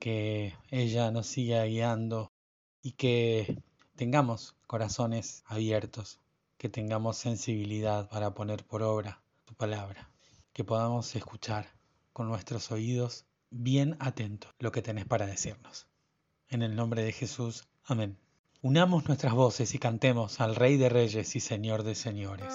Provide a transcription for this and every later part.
que ella nos siga guiando y que tengamos corazones abiertos, que tengamos sensibilidad para poner por obra tu palabra, que podamos escuchar con nuestros oídos bien atentos lo que tenés para decirnos. En el nombre de Jesús, amén. Unamos nuestras voces y cantemos al Rey de Reyes y Señor de Señores.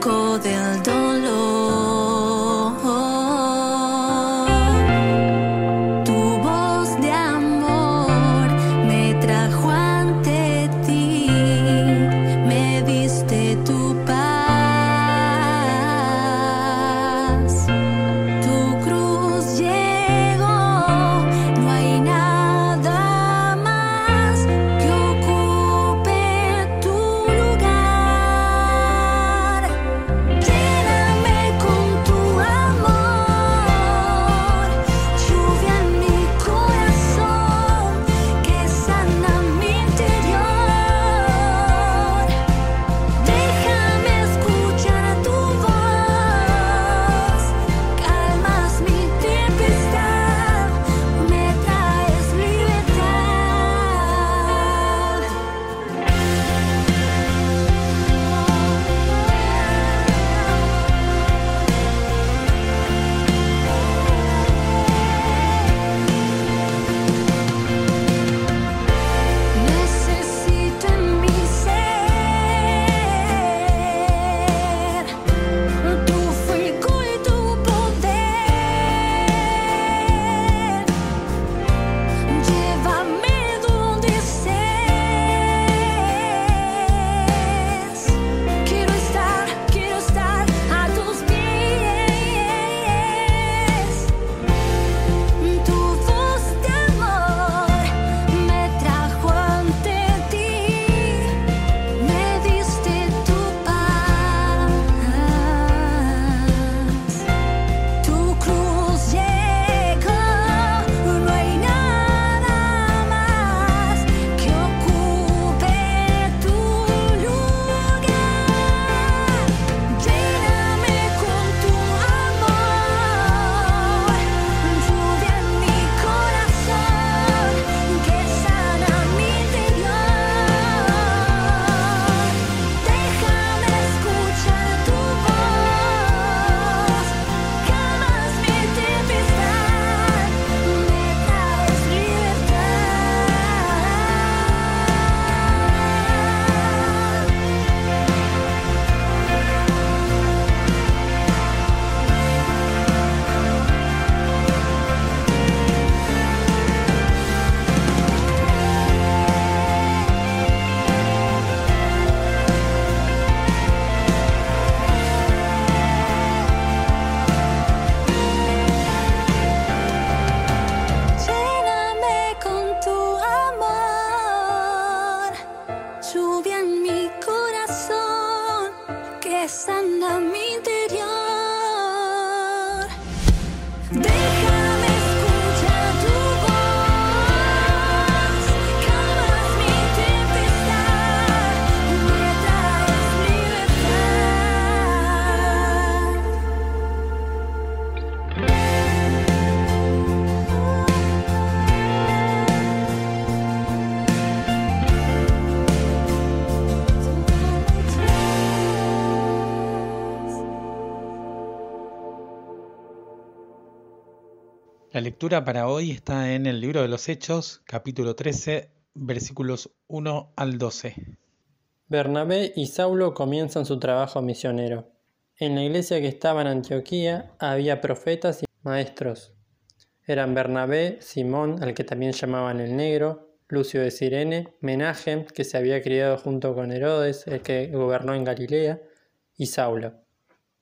Sacó del dolor. sana mi interior. Lectura para hoy está en el libro de los Hechos, capítulo 13, versículos 1 al 12. Bernabé y Saulo comienzan su trabajo misionero. En la iglesia que estaba en Antioquía había profetas y maestros. Eran Bernabé, Simón, al que también llamaban el Negro, Lucio de Sirene, Menaje, que se había criado junto con Herodes, el que gobernó en Galilea, y Saulo.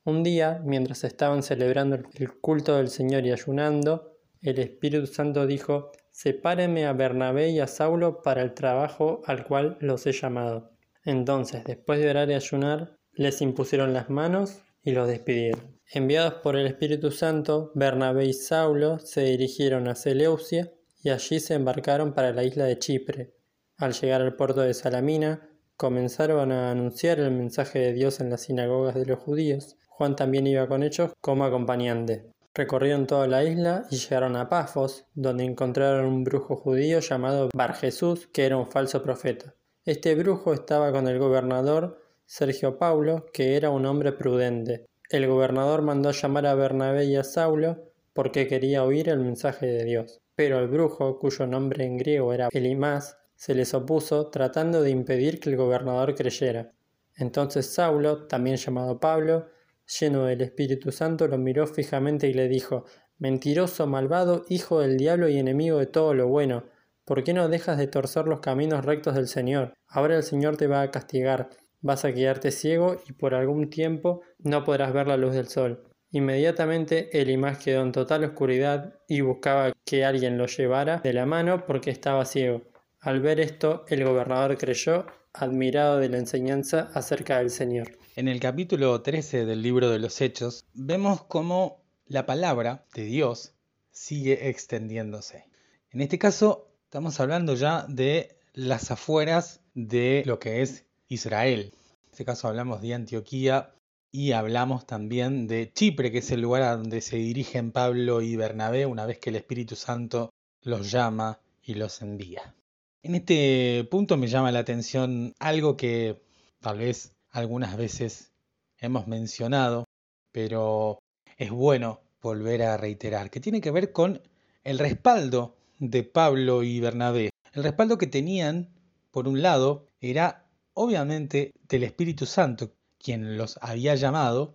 Un día, mientras estaban celebrando el culto del Señor y ayunando, el Espíritu Santo dijo, Sepáreme a Bernabé y a Saulo para el trabajo al cual los he llamado. Entonces, después de orar y ayunar, les impusieron las manos y los despidieron. Enviados por el Espíritu Santo, Bernabé y Saulo se dirigieron a Seleucia y allí se embarcaron para la isla de Chipre. Al llegar al puerto de Salamina, comenzaron a anunciar el mensaje de Dios en las sinagogas de los judíos. Juan también iba con ellos como acompañante. Recorrieron toda la isla y llegaron a Pafos, donde encontraron un brujo judío llamado Bar Jesús, que era un falso profeta. Este brujo estaba con el gobernador Sergio Paulo, que era un hombre prudente. El gobernador mandó llamar a Bernabé y a Saulo porque quería oír el mensaje de Dios. Pero el brujo, cuyo nombre en griego era Elimás, se les opuso tratando de impedir que el gobernador creyera. Entonces Saulo, también llamado Pablo, lleno del Espíritu Santo, lo miró fijamente y le dijo, Mentiroso, malvado, hijo del diablo y enemigo de todo lo bueno, ¿por qué no dejas de torcer los caminos rectos del Señor? Ahora el Señor te va a castigar, vas a quedarte ciego y por algún tiempo no podrás ver la luz del sol. Inmediatamente Elimás quedó en total oscuridad y buscaba que alguien lo llevara de la mano porque estaba ciego. Al ver esto, el gobernador creyó, admirado de la enseñanza acerca del Señor. En el capítulo 13 del libro de los Hechos vemos cómo la palabra de Dios sigue extendiéndose. En este caso estamos hablando ya de las afueras de lo que es Israel. En este caso hablamos de Antioquía y hablamos también de Chipre, que es el lugar a donde se dirigen Pablo y Bernabé una vez que el Espíritu Santo los llama y los envía. En este punto me llama la atención algo que tal vez algunas veces hemos mencionado, pero es bueno volver a reiterar, que tiene que ver con el respaldo de Pablo y Bernabé. El respaldo que tenían, por un lado, era obviamente del Espíritu Santo, quien los había llamado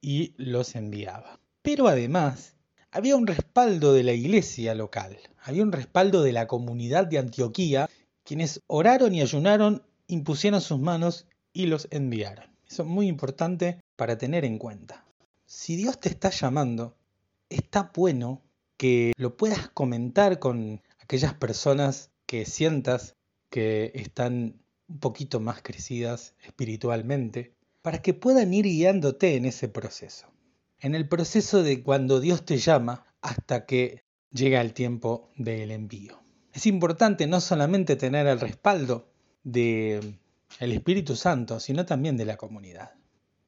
y los enviaba. Pero además, había un respaldo de la iglesia local, había un respaldo de la comunidad de Antioquía, quienes oraron y ayunaron, impusieron sus manos y los enviaron. Eso es muy importante para tener en cuenta. Si Dios te está llamando, está bueno que lo puedas comentar con aquellas personas que sientas que están un poquito más crecidas espiritualmente, para que puedan ir guiándote en ese proceso. En el proceso de cuando Dios te llama hasta que llega el tiempo del envío. Es importante no solamente tener el respaldo de el Espíritu Santo, sino también de la comunidad.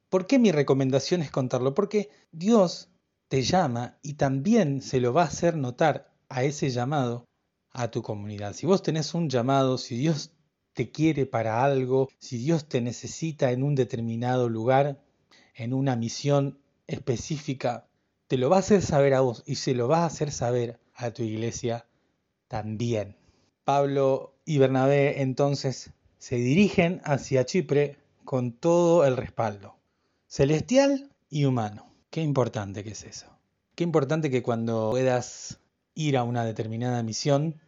¿Por qué mi recomendación es contarlo? Porque Dios te llama y también se lo va a hacer notar a ese llamado a tu comunidad. Si vos tenés un llamado, si Dios te quiere para algo, si Dios te necesita en un determinado lugar, en una misión específica, te lo va a hacer saber a vos y se lo va a hacer saber a tu iglesia también. Pablo y Bernabé entonces se dirigen hacia Chipre con todo el respaldo, celestial y humano. Qué importante que es eso. Qué importante que cuando puedas ir a una determinada misión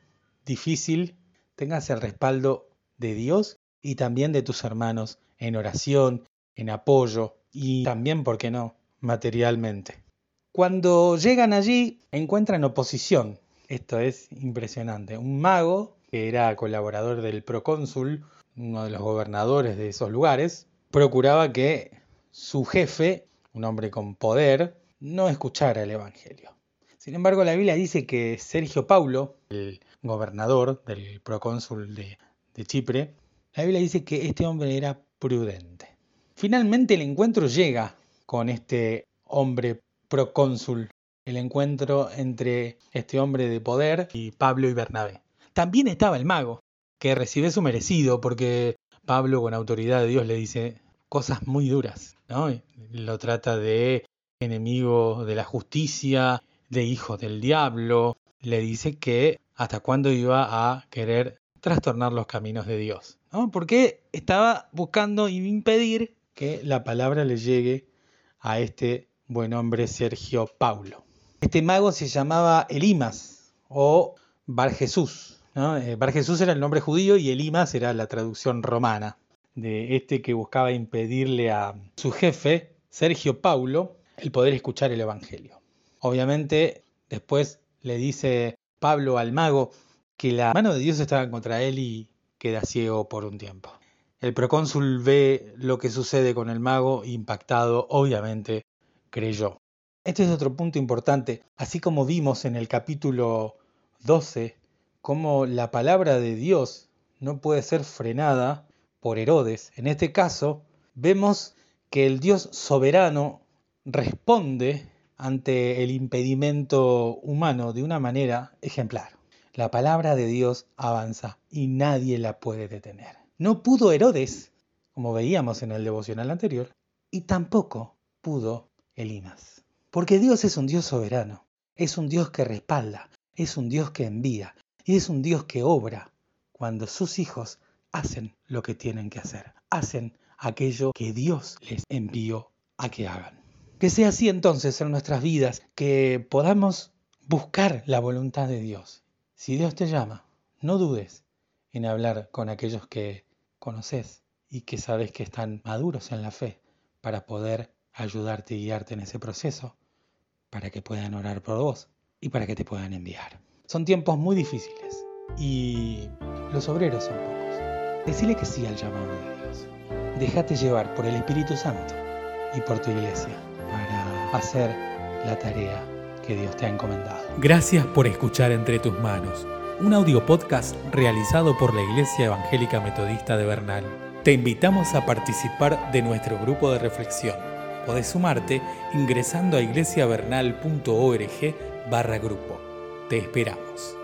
difícil, tengas el respaldo de Dios y también de tus hermanos en oración, en apoyo y también, ¿por qué no?, materialmente. Cuando llegan allí, encuentran oposición. Esto es impresionante. Un mago, que era colaborador del procónsul, uno de los gobernadores de esos lugares, procuraba que su jefe, un hombre con poder, no escuchara el Evangelio. Sin embargo, la Biblia dice que Sergio Paulo, el gobernador del procónsul de, Chipre, la Biblia dice que este hombre era prudente. Finalmente el encuentro llega con este hombre procónsul, el encuentro entre este hombre de poder y Pablo y Bernabé. También estaba el mago, que recibe su merecido, porque Pablo con autoridad de Dios le dice cosas muy duras, ¿no? lo trata de enemigo de la justicia, de hijo del diablo, le dice que hasta cuándo iba a querer trastornar los caminos de Dios, ¿no? Porque estaba buscando impedir que la palabra le llegue a este buen hombre Sergio Paulo. Este mago se llamaba Elimas o Bar Jesús. ¿No? Eh, Bar Jesús era el nombre judío y Elimas era la traducción romana de este que buscaba impedirle a su jefe, Sergio Paulo, el poder escuchar el Evangelio. Obviamente, después le dice Pablo al mago que la mano de Dios estaba contra él y queda ciego por un tiempo. El procónsul ve lo que sucede con el mago, impactado, obviamente, creyó. Este es otro punto importante, así como vimos en el capítulo 12, cómo la palabra de Dios no puede ser frenada por Herodes. En este caso, vemos que el Dios soberano responde ante el impedimento humano de una manera ejemplar. La palabra de Dios avanza y nadie la puede detener. No pudo Herodes, como veíamos en el devocional anterior, y tampoco pudo Elimas. Porque Dios es un Dios soberano, es un Dios que respalda, es un Dios que envía y es un Dios que obra cuando sus hijos hacen lo que tienen que hacer, hacen aquello que Dios les envió a que hagan. Que sea así entonces en nuestras vidas, que podamos buscar la voluntad de Dios. Si Dios te llama, no dudes en hablar con aquellos que conoces y que sabes que están maduros en la fe para poder ayudarte y guiarte en ese proceso para que puedan orar por vos y para que te puedan enviar. Son tiempos muy difíciles y los obreros son pocos. Decile que sí al llamado de Dios. Déjate llevar por el Espíritu Santo y por tu iglesia para hacer la tarea que Dios te ha encomendado. Gracias por escuchar Entre tus manos, un audio podcast realizado por la Iglesia Evangélica Metodista de Bernal. Te invitamos a participar de nuestro grupo de reflexión Podés sumarte ingresando a iglesiavernal.org barra grupo. Te esperamos.